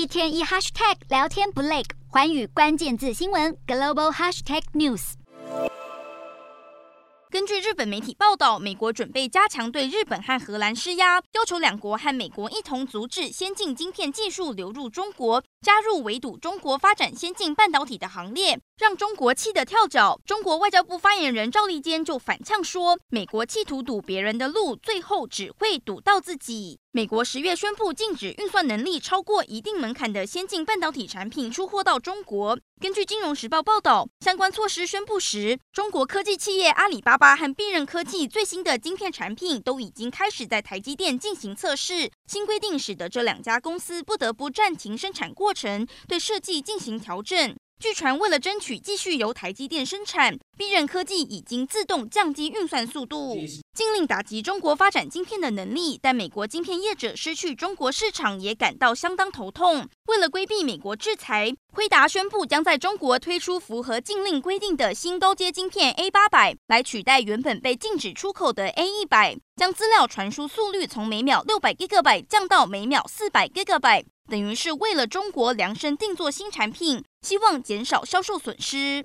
一天一 hashtag 聊天不累，环宇关键字新闻 global hashtag news。根据日本媒体报道，美国准备加强对日本和荷兰施压，要求两国和美国一同阻止先进晶片技术流入中国，加入围堵中国发展先进半导体的行列，让中国气得跳脚。中国外交部发言人赵立坚就反呛说，美国企图堵别人的路，最后只会堵到自己。美国十月宣布禁止运算能力超过一定门槛的先进半导体产品出货到中国。根据《金融时报》报道，相关措施宣布时，中国科技企业阿里巴巴和必任科技最新的晶片产品都已经开始在台积电进行测试。新规定使得这两家公司不得不暂停生产过程，对设计进行调整。据传，为了争取继续由台积电生产，必韧科技已经自动降低运算速度，禁令打击中国发展晶片的能力。但美国晶片业者失去中国市场也感到相当头痛。为了规避美国制裁，辉达宣布将在中国推出符合禁令规定的新高阶晶片 A 八百，来取代原本被禁止出口的 A 一百，将资料传输速率从每秒六百 Gigabyte 降到每秒四百 Gigabyte。等于是为了中国量身定做新产品，希望减少销售损失。